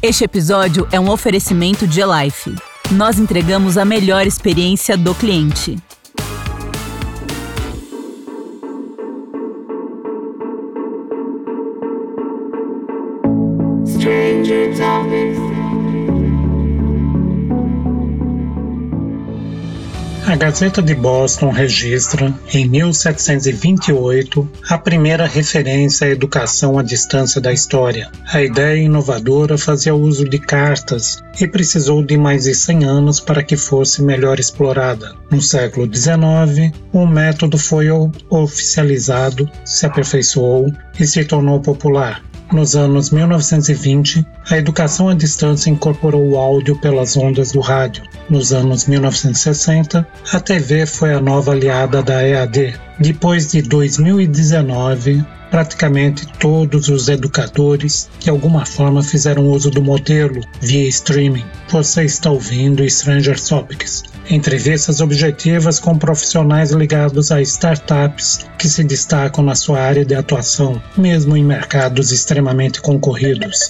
Este episódio é um oferecimento de Life. Nós entregamos a melhor experiência do cliente. Gazeta de Boston registra, em 1728, a primeira referência à educação à distância da história. A ideia inovadora fazia uso de cartas e precisou de mais de 100 anos para que fosse melhor explorada. No século XIX, o método foi oficializado, se aperfeiçoou e se tornou popular. Nos anos 1920, a educação à distância incorporou o áudio pelas ondas do rádio. Nos anos 1960, a TV foi a nova aliada da EAD. Depois de 2019, praticamente todos os educadores de alguma forma fizeram uso do modelo via streaming. Você está ouvindo Stranger Topics, entrevistas objetivas com profissionais ligados a startups que se destacam na sua área de atuação, mesmo em mercados extremamente concorridos.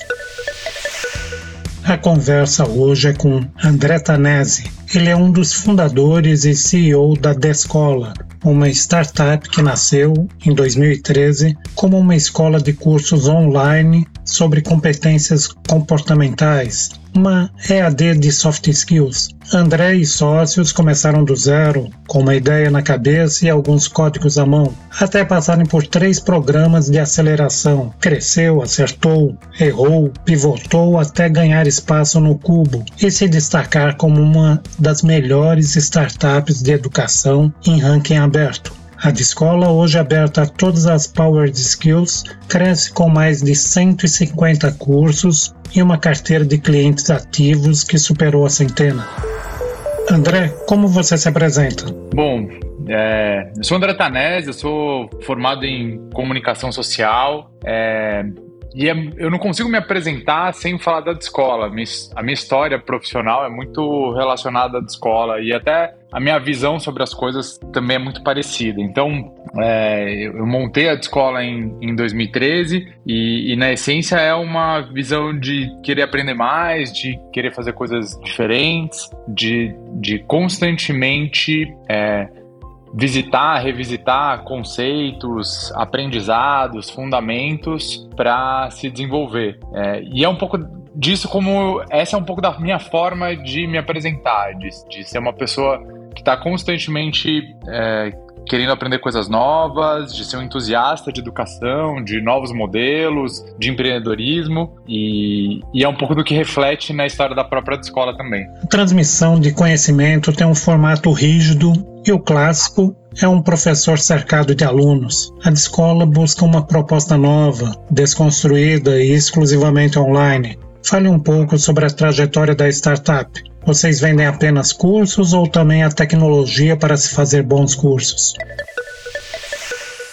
A conversa hoje é com André Tanese. Ele é um dos fundadores e CEO da Descola, uma startup que nasceu em 2013 como uma escola de cursos online sobre competências comportamentais, uma EAD de soft skills. André e sócios começaram do zero, com uma ideia na cabeça e alguns códigos à mão, até passarem por três programas de aceleração. Cresceu, acertou, errou, pivotou até ganhar espaço no cubo e se destacar como uma das melhores startups de educação em ranking aberto. A escola, hoje aberta a todas as Power Skills, cresce com mais de 150 cursos e uma carteira de clientes ativos que superou a centena. André, como você se apresenta? Bom, é, eu sou André Tanese, eu sou formado em comunicação social. É, e é, eu não consigo me apresentar sem falar da escola. A minha história profissional é muito relacionada à escola e até a minha visão sobre as coisas também é muito parecida. Então, é, eu montei a escola em, em 2013 e, e, na essência, é uma visão de querer aprender mais, de querer fazer coisas diferentes, de, de constantemente é, visitar, revisitar conceitos, aprendizados, fundamentos para se desenvolver. É, e é um pouco disso como essa é um pouco da minha forma de me apresentar, de, de ser uma pessoa que está constantemente é, querendo aprender coisas novas, de ser um entusiasta de educação, de novos modelos, de empreendedorismo e, e, é um pouco do que reflete na história da própria escola também. Transmissão de conhecimento tem um formato rígido e o clássico é um professor cercado de alunos. A escola busca uma proposta nova, desconstruída e exclusivamente online. Fale um pouco sobre a trajetória da startup. Vocês vendem apenas cursos ou também a tecnologia para se fazer bons cursos?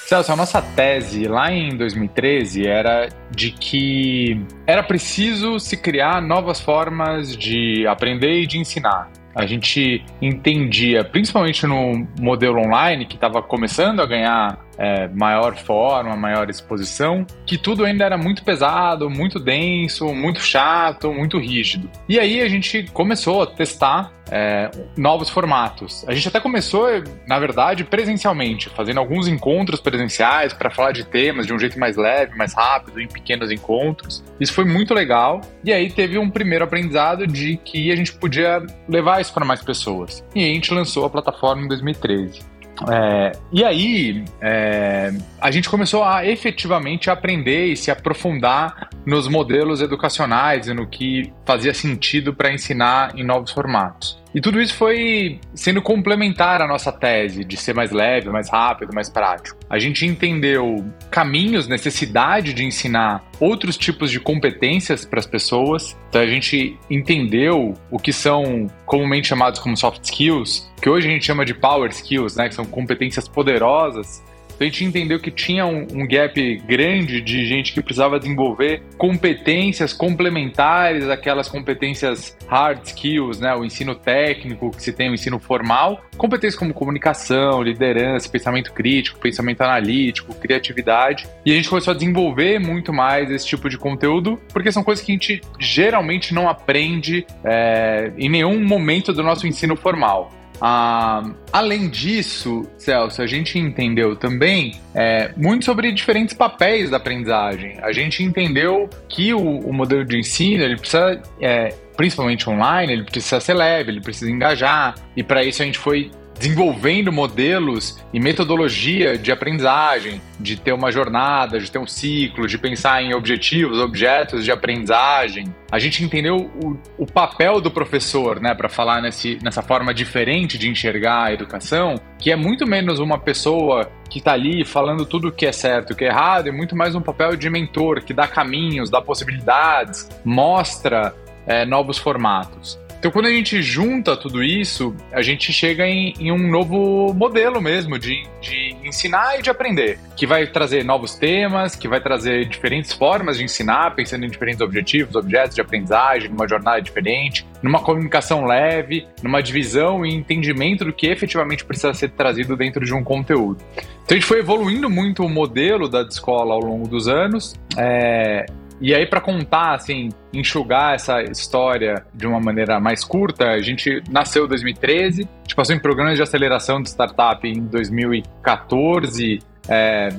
Celso, a nossa tese lá em 2013 era de que era preciso se criar novas formas de aprender e de ensinar. A gente entendia, principalmente no modelo online, que estava começando a ganhar é, maior forma, maior exposição, que tudo ainda era muito pesado, muito denso, muito chato, muito rígido. E aí a gente começou a testar é, novos formatos. A gente até começou, na verdade, presencialmente, fazendo alguns encontros presenciais para falar de temas de um jeito mais leve, mais rápido, em pequenos encontros. Isso foi muito legal. E aí teve um primeiro aprendizado de que a gente podia levar isso para mais pessoas. E a gente lançou a plataforma em 2013. É, e aí, é, a gente começou a efetivamente aprender e se aprofundar nos modelos educacionais e no que fazia sentido para ensinar em novos formatos. E tudo isso foi sendo complementar à nossa tese de ser mais leve, mais rápido, mais prático. A gente entendeu caminhos, necessidade de ensinar outros tipos de competências para as pessoas. Então a gente entendeu o que são comumente chamados como soft skills, que hoje a gente chama de power skills, né, que são competências poderosas Então a gente entendeu que tinha um, um gap grande de gente que precisava desenvolver competências complementares àquelas competências hard skills, né? O ensino técnico que se tem, o ensino formal, competências como comunicação, liderança, pensamento crítico, pensamento analítico, criatividade. E a gente começou a desenvolver muito mais esse tipo de conteúdo, porque são coisas que a gente geralmente não aprende é, em nenhum momento do nosso ensino formal. Ah, além disso, Celso, a gente entendeu também é, muito sobre diferentes papéis da aprendizagem. A gente entendeu que o, o modelo de ensino ele precisa, é, principalmente online, ele precisa ser leve, ele precisa engajar. E para isso a gente foi desenvolvendo modelos e metodologia de aprendizagem, de ter uma jornada, de ter um ciclo, de pensar em objetivos, objetos de aprendizagem. A gente entendeu o, o papel do professor, né, para falar nesse, nessa forma diferente de enxergar a educação, que é muito menos uma pessoa que está ali falando tudo o que é certo o que é errado, e muito mais um papel de mentor que dá caminhos, dá possibilidades, mostra é, novos formatos. Então, quando a gente junta tudo isso, a gente chega em, em um novo modelo mesmo de, de ensinar e de aprender, que vai trazer novos temas, que vai trazer diferentes formas de ensinar, pensando em diferentes objetivos, objetos de aprendizagem, numa jornada diferente, numa comunicação leve, numa divisão e entendimento do que efetivamente precisa ser trazido dentro de um conteúdo. Então, a gente foi evoluindo muito o modelo da escola ao longo dos anos. É, e aí, para contar, assim, enxugar essa história de uma maneira mais curta, a gente nasceu em 2013, a gente passou em programas de aceleração de startup em 2014, é,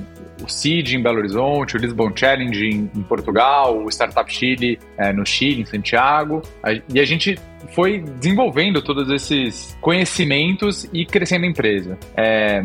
o Seed em Belo Horizonte, o Lisbon Challenge em, em Portugal, o Startup Chile é, no Chile, em Santiago. A, e a gente foi desenvolvendo todos esses conhecimentos e crescendo a empresa. É,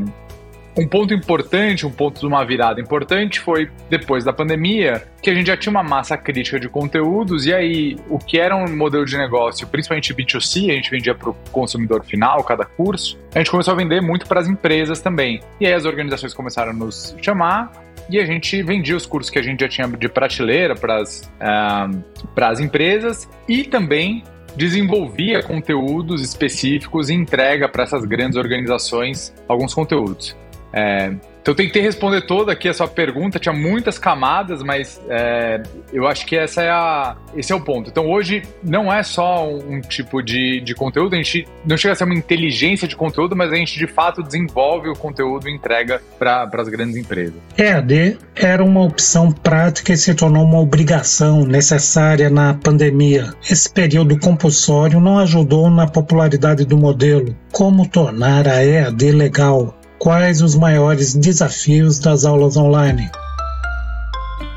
um ponto importante, um ponto de uma virada importante foi depois da pandemia, que a gente já tinha uma massa crítica de conteúdos, e aí o que era um modelo de negócio, principalmente B2C, a gente vendia para o consumidor final, cada curso, a gente começou a vender muito para as empresas também. E aí as organizações começaram a nos chamar, e a gente vendia os cursos que a gente já tinha de prateleira para as uh, empresas e também desenvolvia conteúdos específicos e entrega para essas grandes organizações alguns conteúdos. É, então tentei responder toda aqui a sua pergunta, tinha muitas camadas, mas é, eu acho que essa é a, esse é o ponto. Então hoje não é só um, um tipo de, de conteúdo, a gente não chega a ser uma inteligência de conteúdo, mas a gente de fato desenvolve o conteúdo e entrega para as grandes empresas. EAD era uma opção prática e se tornou uma obrigação necessária na pandemia. Esse período compulsório não ajudou na popularidade do modelo. Como tornar a EAD legal? Quais os maiores desafios das aulas online?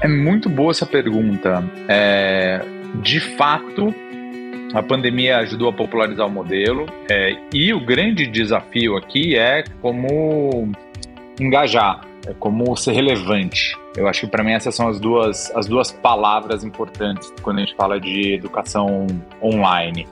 É muito boa essa pergunta. É, de fato, a pandemia ajudou a popularizar o modelo é, e o grande desafio aqui é como engajar, é como ser relevante. Eu acho que para mim essas são as duas, as duas palavras importantes quando a gente fala de educação online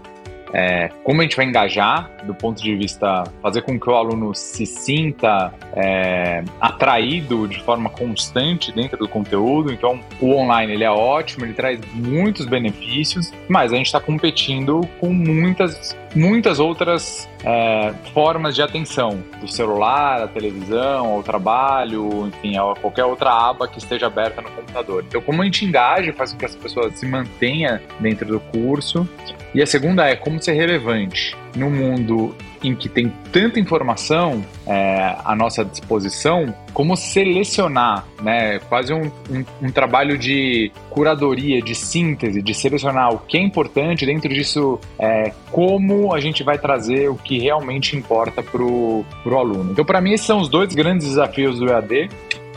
é, como a gente vai engajar do ponto de vista fazer com que o aluno se sinta é, atraído de forma constante dentro do conteúdo. Então, o online ele é ótimo, ele traz muitos benefícios, mas a gente está competindo com muitas muitas outras é, formas de atenção, do celular, à televisão, ao trabalho, enfim, a qualquer outra aba que esteja aberta no computador. Então, como a gente engaja, faz com que as pessoas se mantenham dentro do curso. E a segunda é como ser relevante no mundo em que tem tanta informação é, à nossa disposição, como selecionar, né? Quase um, um, um, trabalho de curadoria, de síntese, de selecionar o que é importante dentro disso, é, como a gente vai trazer o que realmente importa para o aluno. Então, para mim, esses são os dois grandes desafios do EAD.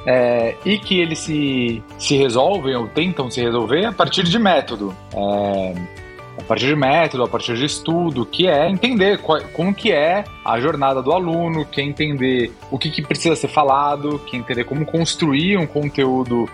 É, e que eles se, se resolvem ou tentam se resolver a partir de método. É, a partir de método, a partir de estudo, que é entender qual, como que é a jornada do aluno, que é entender o que, que precisa ser falado, que é entender como construir um conteúdo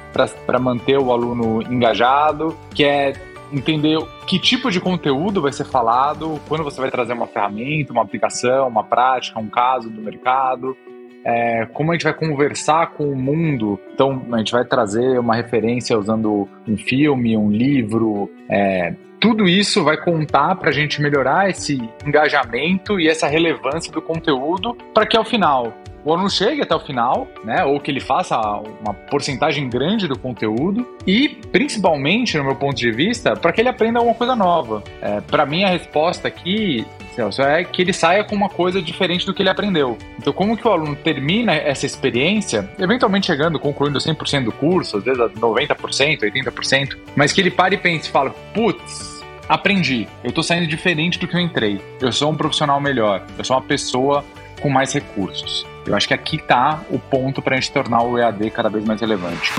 para manter o aluno engajado, que é entender que tipo de conteúdo vai ser falado, quando você vai trazer uma ferramenta, uma aplicação, uma prática, um caso do mercado, é, como a gente vai conversar com o mundo. Então, a gente vai trazer uma referência usando um filme, um livro, é, tudo isso vai contar para a gente melhorar esse engajamento e essa relevância do conteúdo para que ao final o aluno chegue até o final, né? Ou que ele faça uma porcentagem grande do conteúdo e, principalmente, no meu ponto de vista, para que ele aprenda alguma coisa nova. É, para mim, a resposta aqui Celso, é que ele saia com uma coisa diferente do que ele aprendeu. Então, como que o aluno termina essa experiência, eventualmente chegando, concluindo 100% do curso, às vezes 90%, 80%, mas que ele pare e pense e fala, putz, aprendi, eu tô saindo diferente do que eu entrei, eu sou um profissional melhor, eu sou uma pessoa com mais recursos. Eu acho que aqui está o ponto para a gente tornar o EAD cada vez mais relevante.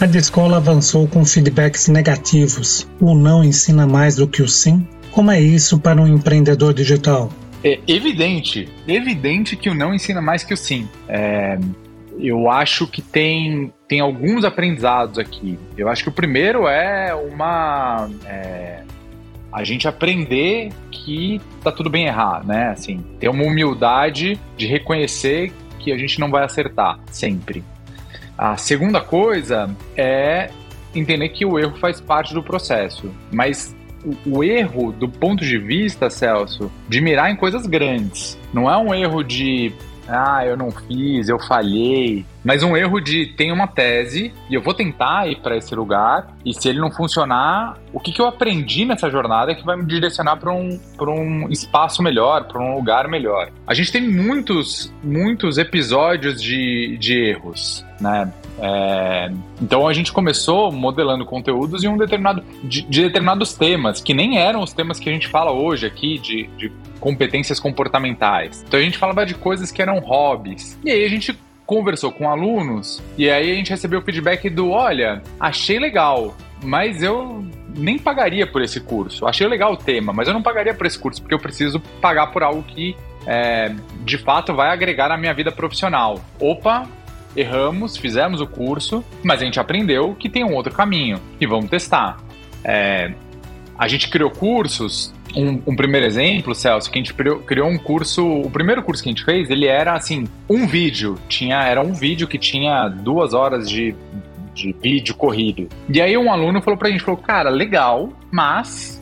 A escola avançou com feedbacks negativos. O não ensina mais do que o sim? Como é isso para um empreendedor digital? É evidente, evidente que o não ensina mais que o sim. É, eu acho que tem, tem alguns aprendizados aqui. Eu acho que o primeiro é uma. É, a gente aprender que tá tudo bem errar, né? Assim, ter uma humildade de reconhecer que a gente não vai acertar sempre. A segunda coisa é entender que o erro faz parte do processo, mas o, o, erro do ponto de vista, Celso, de mirar em coisas grandes. Não é um erro de ah, eu não fiz, eu falhei. Mas um erro de tem uma tese e eu vou tentar ir para esse lugar e se ele não funcionar, o que, que eu aprendi nessa jornada é que vai me direcionar para um, um espaço melhor, para um lugar melhor. A gente tem muitos, muitos episódios de, de erros, né? É, então a gente começou modelando conteúdos em um determinado de, de, determinados temas que nem eram os temas que a gente fala hoje aqui de, de competências comportamentais. Então a gente falava de coisas que eram hobbies. E aí a gente conversou com alunos e aí a gente recebeu o feedback do: olha, achei legal, mas eu nem pagaria por esse curso. Achei legal o tema, mas eu não pagaria por esse curso porque eu preciso pagar por algo que é, de fato vai agregar na minha vida profissional. Opa, erramos, fizemos o curso, mas a gente aprendeu que tem um outro caminho e vamos testar. É, a gente criou cursos. Um, um, primeiro exemplo, Celso, que a gente criou um curso. O primeiro curso que a gente fez, ele era assim, um vídeo. Tinha, era um vídeo que tinha duas horas de, de vídeo corrido. E aí um aluno falou pra gente, falou, cara, legal, mas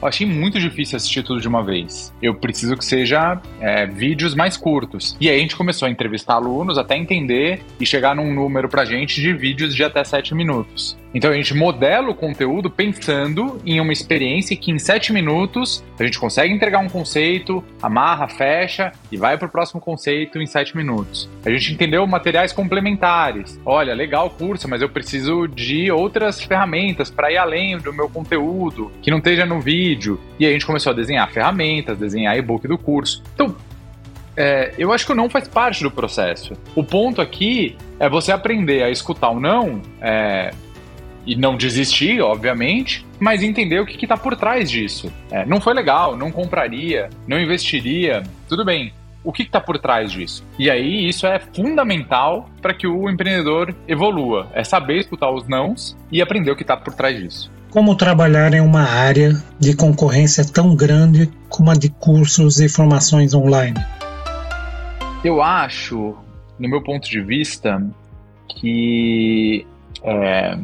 eu achei muito difícil assistir tudo de uma vez. Eu preciso que seja é, vídeos mais curtos. E aí a gente começou a entrevistar alunos até entender e chegar num número pra gente de vídeos de até 7 minutos. Então a gente modela o conteúdo pensando em uma experiência que em sete minutos a gente consegue entregar um conceito, amarra, fecha e vai para o próximo conceito em sete minutos. A gente entendeu materiais complementares. Olha, legal o curso, mas eu preciso de outras ferramentas para ir além do meu conteúdo, que não esteja no vídeo. E a gente começou a desenhar ferramentas, desenhar e-book do curso. Então, é, eu acho que o não faz parte do processo. O ponto aqui é você aprender a escutar o não é, e não desistir, obviamente, mas entender o que está por trás disso. É, não foi legal, não compraria, não investiria, tudo bem. O que está por trás disso? E aí, isso é fundamental para que o empreendedor evolua. É saber escutar os nãos e aprender o que está por trás disso. Como trabalhar em uma área de concorrência tão grande como a de cursos e formações online? Eu acho, no meu ponto de vista, que é,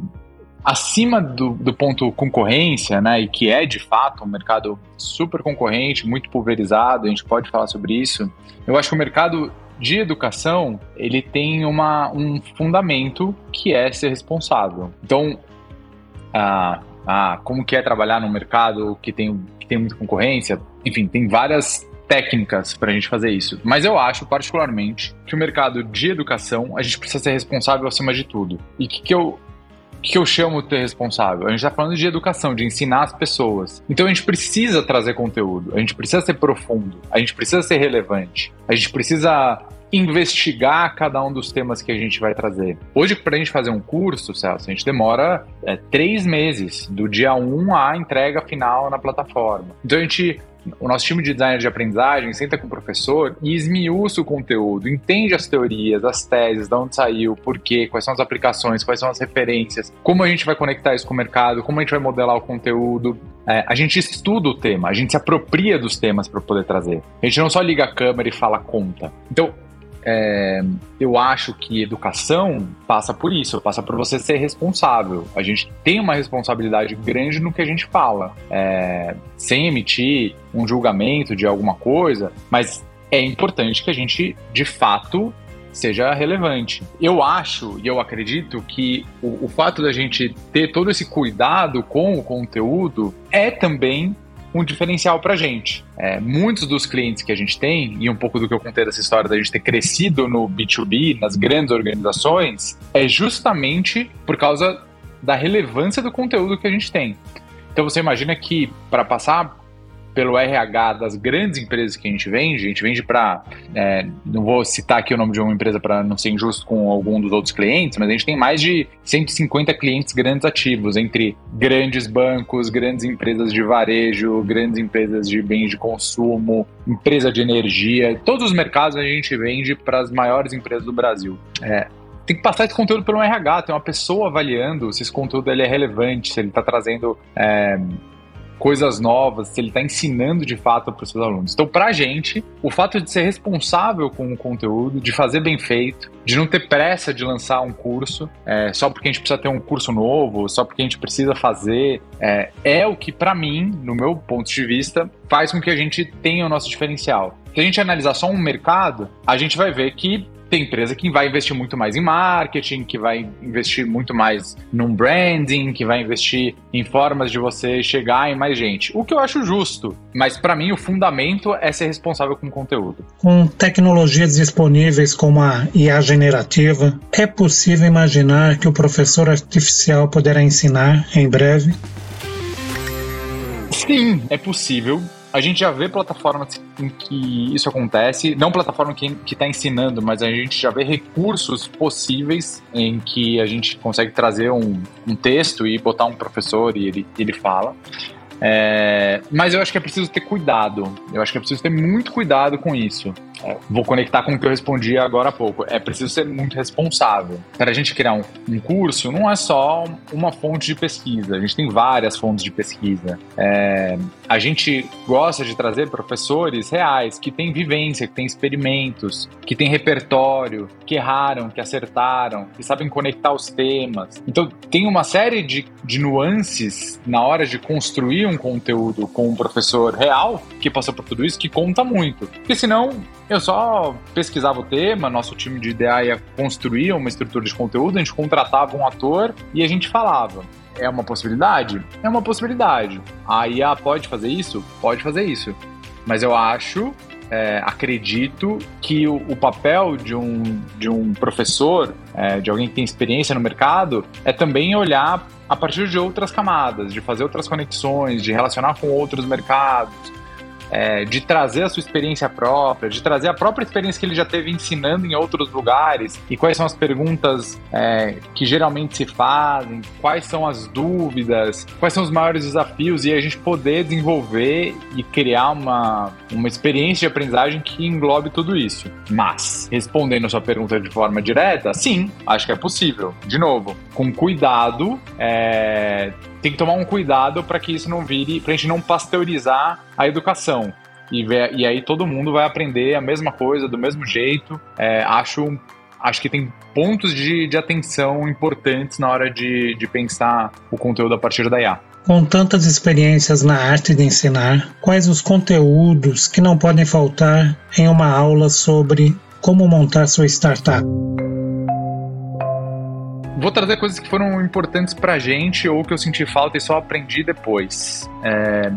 acima do, do ponto concorrência, né, e que é de fato um mercado super concorrente, muito pulverizado, a gente pode falar sobre isso. Eu acho que o mercado de educação ele tem uma, um fundamento que é ser responsável. Então, ah, ah, como que é trabalhar num mercado que tem, que tem muita concorrência? Enfim, tem várias técnicas para a gente fazer isso. Mas eu acho, particularmente, que o mercado de educação, a gente precisa ser responsável acima de tudo. E o que, que eu que eu chamo de ter responsável? A gente está falando de educação, de ensinar as pessoas. Então a gente precisa trazer conteúdo, a gente precisa ser profundo, a gente precisa ser relevante, a gente precisa investigar cada um dos temas que a gente vai trazer. Hoje, para a gente fazer um curso, Celso, a gente demora é, três meses, do dia 1 à entrega final na plataforma. Então a gente o nosso time de design de aprendizagem senta com o professor e esmiuça o conteúdo, entende as teorias, as teses, de onde saiu, por quê, quais são as aplicações, quais são as referências, como a gente vai conectar isso com o mercado, como a gente vai modelar o conteúdo. É, a gente estuda o tema, a gente se apropria dos temas para poder trazer. A gente não só liga a câmera e fala conta. Então, é, eu acho que educação passa por isso, passa por você ser responsável. A gente tem uma responsabilidade grande no que a gente fala, é, sem emitir um julgamento de alguma coisa, mas é importante que a gente, de fato, seja relevante. Eu acho e eu acredito que o, o fato da gente ter todo esse cuidado com o conteúdo é também um diferencial para a gente. É, muitos dos clientes que a gente tem, e um pouco do que eu contei dessa história da gente ter crescido no B2B, nas grandes organizações, é justamente por causa da relevância do conteúdo que a gente tem. Então você imagina que para passar pelo RH das grandes empresas que a gente vende, a gente vende para. É, não vou citar aqui o nome de uma empresa para não ser injusto com algum dos outros clientes, mas a gente tem mais de 150 clientes grandes ativos, entre grandes bancos, grandes empresas de varejo, grandes empresas de bens de consumo, empresa de energia. Todos os mercados a gente vende para as maiores empresas do Brasil. É, tem que passar esse conteúdo pelo RH, tem uma pessoa avaliando se esse conteúdo ele é relevante, se ele está trazendo é, coisas novas, se ele está ensinando de fato para os seus alunos. Então, para a gente, o fato de ser responsável com o conteúdo, de fazer bem feito, de não ter pressa de lançar um curso, é, só porque a gente precisa ter um curso novo, só porque a gente precisa fazer, é, é o que, para mim, no meu ponto de vista, faz com que a gente tenha o nosso diferencial. Se a gente analisar só um mercado, a gente vai ver que tem empresa que vai investir muito mais em marketing, que vai investir muito mais num branding, que vai investir em formas de você chegar em mais gente. O que eu acho justo, mas para mim o fundamento é ser responsável com o conteúdo. Com tecnologias disponíveis como a IA generativa, é possível imaginar que o professor artificial poderá ensinar em breve? Sim, é possível. A gente já vê plataformas em que isso acontece, não plataforma que está ensinando, mas a gente já vê recursos possíveis em que a gente consegue trazer um, um texto e botar um professor e ele, ele fala. É, mas eu acho que é preciso ter cuidado. Eu acho que é preciso ter muito cuidado com isso. Vou conectar com o que eu respondi agora há pouco. É preciso ser muito responsável. Para a gente criar um, um, curso, não é só uma fonte de pesquisa. A gente tem várias fontes de pesquisa. É, a gente gosta de trazer professores reais que têm vivência, que têm experimentos, que têm repertório, que erraram, que acertaram, que sabem conectar os temas. Então, tem uma série de, de nuances na hora de construir um conteúdo com um professor real que passou por tudo isso que conta muito. Porque senão eu só pesquisava o tema, nosso time de ideia ia construir uma estrutura de conteúdo, a gente contratava um ator e a gente falava. É uma possibilidade? É uma possibilidade. A IA pode fazer isso? Pode fazer isso. Mas eu acho é, acredito que o, o, papel de um, de um professor, é, de alguém que tem experiência no mercado, é também olhar a partir de outras camadas, de fazer outras conexões, de relacionar com outros mercados, é, de trazer a sua experiência própria, de trazer a própria experiência que ele já teve ensinando em outros lugares e quais são as perguntas é, que geralmente se fazem, quais são as dúvidas, quais são os maiores desafios e a gente poder desenvolver e criar uma, uma experiência de aprendizagem que englobe tudo isso. Mas, respondendo a sua pergunta de forma direta, sim, acho que é possível. De novo, com cuidado, é, tem que tomar um cuidado para que isso não vire, para a gente não pasteurizar a educação. E, e aí todo mundo vai aprender a mesma coisa, do mesmo jeito. É, acho, acho que tem pontos de, de atenção importantes na hora de, de pensar o conteúdo a partir da IA. Com tantas experiências na arte de ensinar, quais os conteúdos que não podem faltar em uma aula sobre como montar sua startup? Vou trazer coisas que foram importantes pra gente ou que eu senti falta e só aprendi depois. É,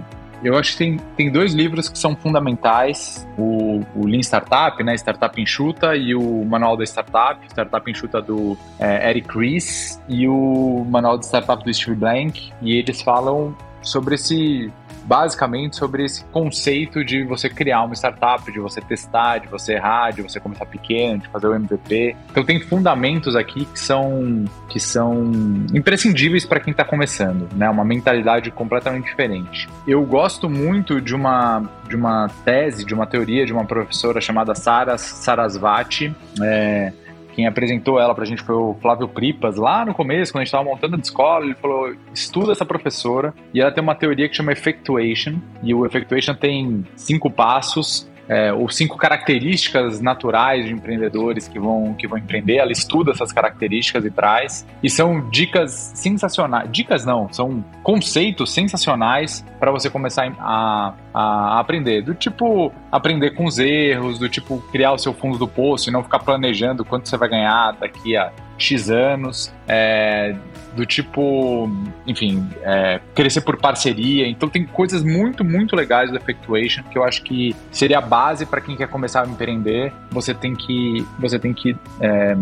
eu acho que tem, tem dois livros que são fundamentais: o, o Lean Startup, né, Startup Enxuta, e o Manual da Startup, Startup Enxuta do é, Eric Ries, e o Manual de Startup do Steve Blank. E eles falam sobre esse basicamente sobre esse conceito de você criar uma startup, de você testar, de você errar, de você começar pequeno, de fazer o MVP. Então tem fundamentos aqui que são que são imprescindíveis para quem está começando, né? Uma mentalidade completamente diferente. Eu gosto muito de uma de uma tese, de uma teoria de uma professora chamada Sara Sarasvati. É, quem apresentou ela pra gente foi o Flávio Pripas, lá no começo, quando a gente tava montando a escola, ele falou: estuda essa professora, e ela tem uma teoria que chama Effectuation, e o Effectuation tem cinco passos é, ou cinco características naturais de empreendedores que vão, que vão empreender. Ela estuda essas características e traz. E são dicas sensacionais. Dicas não, são conceitos sensacionais para você começar a, a, aprender. Do tipo, aprender com os erros, do tipo, criar o seu fundo do poço e não ficar planejando quanto você vai ganhar daqui a X anos, é, do tipo, enfim, é, crescer por parceria. Então tem coisas muito, muito legais do Effectuation que eu acho que seria a base para quem quer começar a empreender. Você tem que, você tem que é,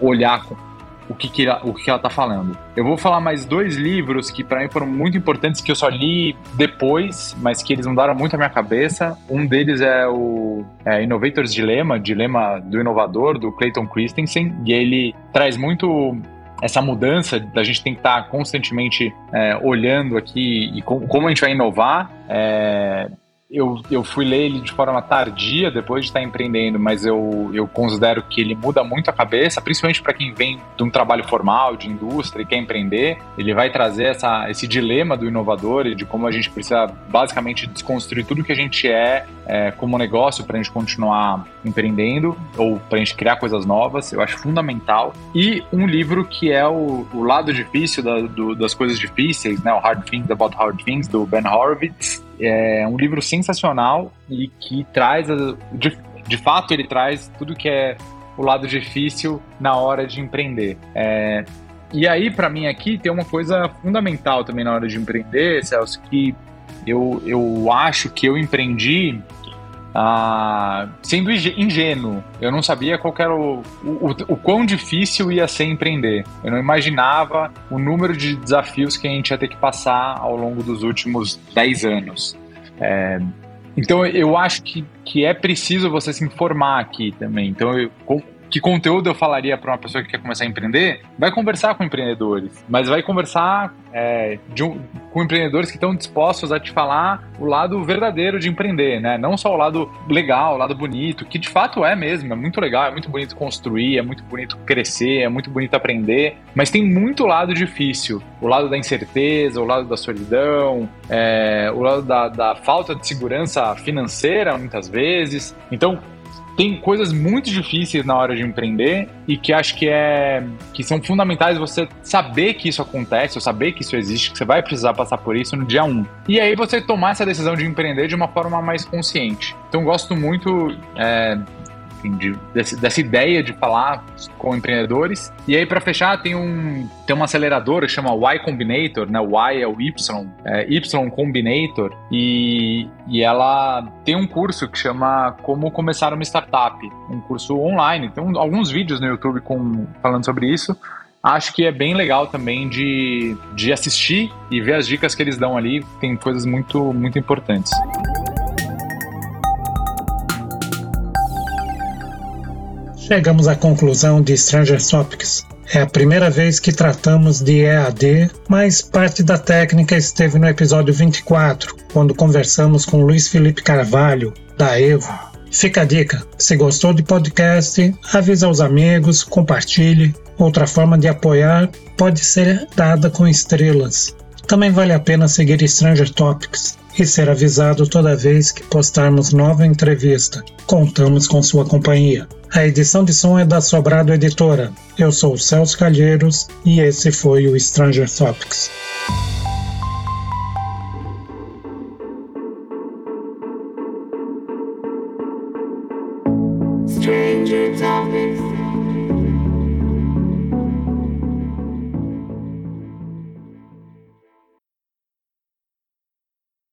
olhar o que, que, ela, o que ela tá falando. Eu vou falar mais dois livros que para mim foram muito importantes, que eu só li depois, mas que eles mudaram muito a minha cabeça. Um deles é o é, Innovator's Dilemma, Dilema do Inovador, do Clayton Christensen, e ele traz muito essa mudança da gente tem que estar constantemente é, olhando aqui e com, como a gente vai inovar. É, eu, eu fui ler ele de forma tardia, depois de estar empreendendo, mas eu, eu considero que ele muda muito a cabeça, principalmente para quem vem de um trabalho formal, de indústria e quer empreender. Ele vai trazer essa, esse dilema do inovador e de como a gente precisa basicamente desconstruir tudo que a gente é, é como negócio para a gente continuar empreendendo ou para a gente criar coisas novas. Eu acho fundamental. E um livro que é o, o lado difícil da, do, das coisas difíceis, né? o Hard Things About Hard Things, do Ben Horowitz é um livro sensacional e que traz, de, de fato, ele traz tudo que é o lado difícil na hora de empreender. É, e aí, para mim, aqui tem uma coisa fundamental também na hora de empreender, Celso, que eu, eu acho que eu empreendi ah, sendo ingênuo. Eu não sabia qual era o, o, o, quão difícil ia ser empreender. Eu não imaginava o número de desafios que a gente ia ter que passar ao longo dos últimos 10 anos. É, então eu acho que, que é preciso você se informar aqui também. Então, eu, que conteúdo eu falaria para uma pessoa que quer começar a empreender? Vai conversar com empreendedores, mas vai conversar é, um, com empreendedores que estão dispostos a te falar o lado verdadeiro de empreender, né? Não só o lado legal, o lado bonito, que de fato é mesmo, é muito legal, é muito bonito construir, é muito bonito crescer, é muito bonito aprender, mas tem muito lado difícil, o lado da incerteza, o lado da solidão, é, o lado da, da falta de segurança financeira, muitas vezes. Então, tem coisas muito difíceis na hora de empreender e que acho que é que são fundamentais você saber que isso acontece, ou saber que isso existe, que você vai precisar passar por isso no dia 1. E aí você tomar essa decisão de empreender de uma forma mais consciente. Então gosto muito é, enfim, de, desse, dessa ideia de falar com empreendedores. E aí, para fechar, tem, um, tem uma aceleradora que chama Y Combinator, né? Y é o Y, é Y Combinator, e, e ela tem um curso que chama Como Começar uma Startup, um curso online. Tem alguns vídeos no YouTube com, falando sobre isso acho que é bem legal também de, de assistir e ver as dicas que eles dão ali. Tem coisas muito, muito importantes. Chegamos à conclusão de Stranger Topics. É a primeira vez que tratamos de EAD, mas parte da técnica esteve no episódio 24, quando conversamos com Luiz Felipe Carvalho, da Evo. Fica a dica: se gostou de podcast, avisa aos amigos, compartilhe. Outra forma de apoiar pode ser dada com estrelas. Também vale a pena seguir Stranger Topics e ser avisado toda vez que postarmos nova entrevista. Contamos com sua companhia. A edição de som é da Sobrado Editora. Eu sou o Celso Calheiros e esse foi o Stranger Topics.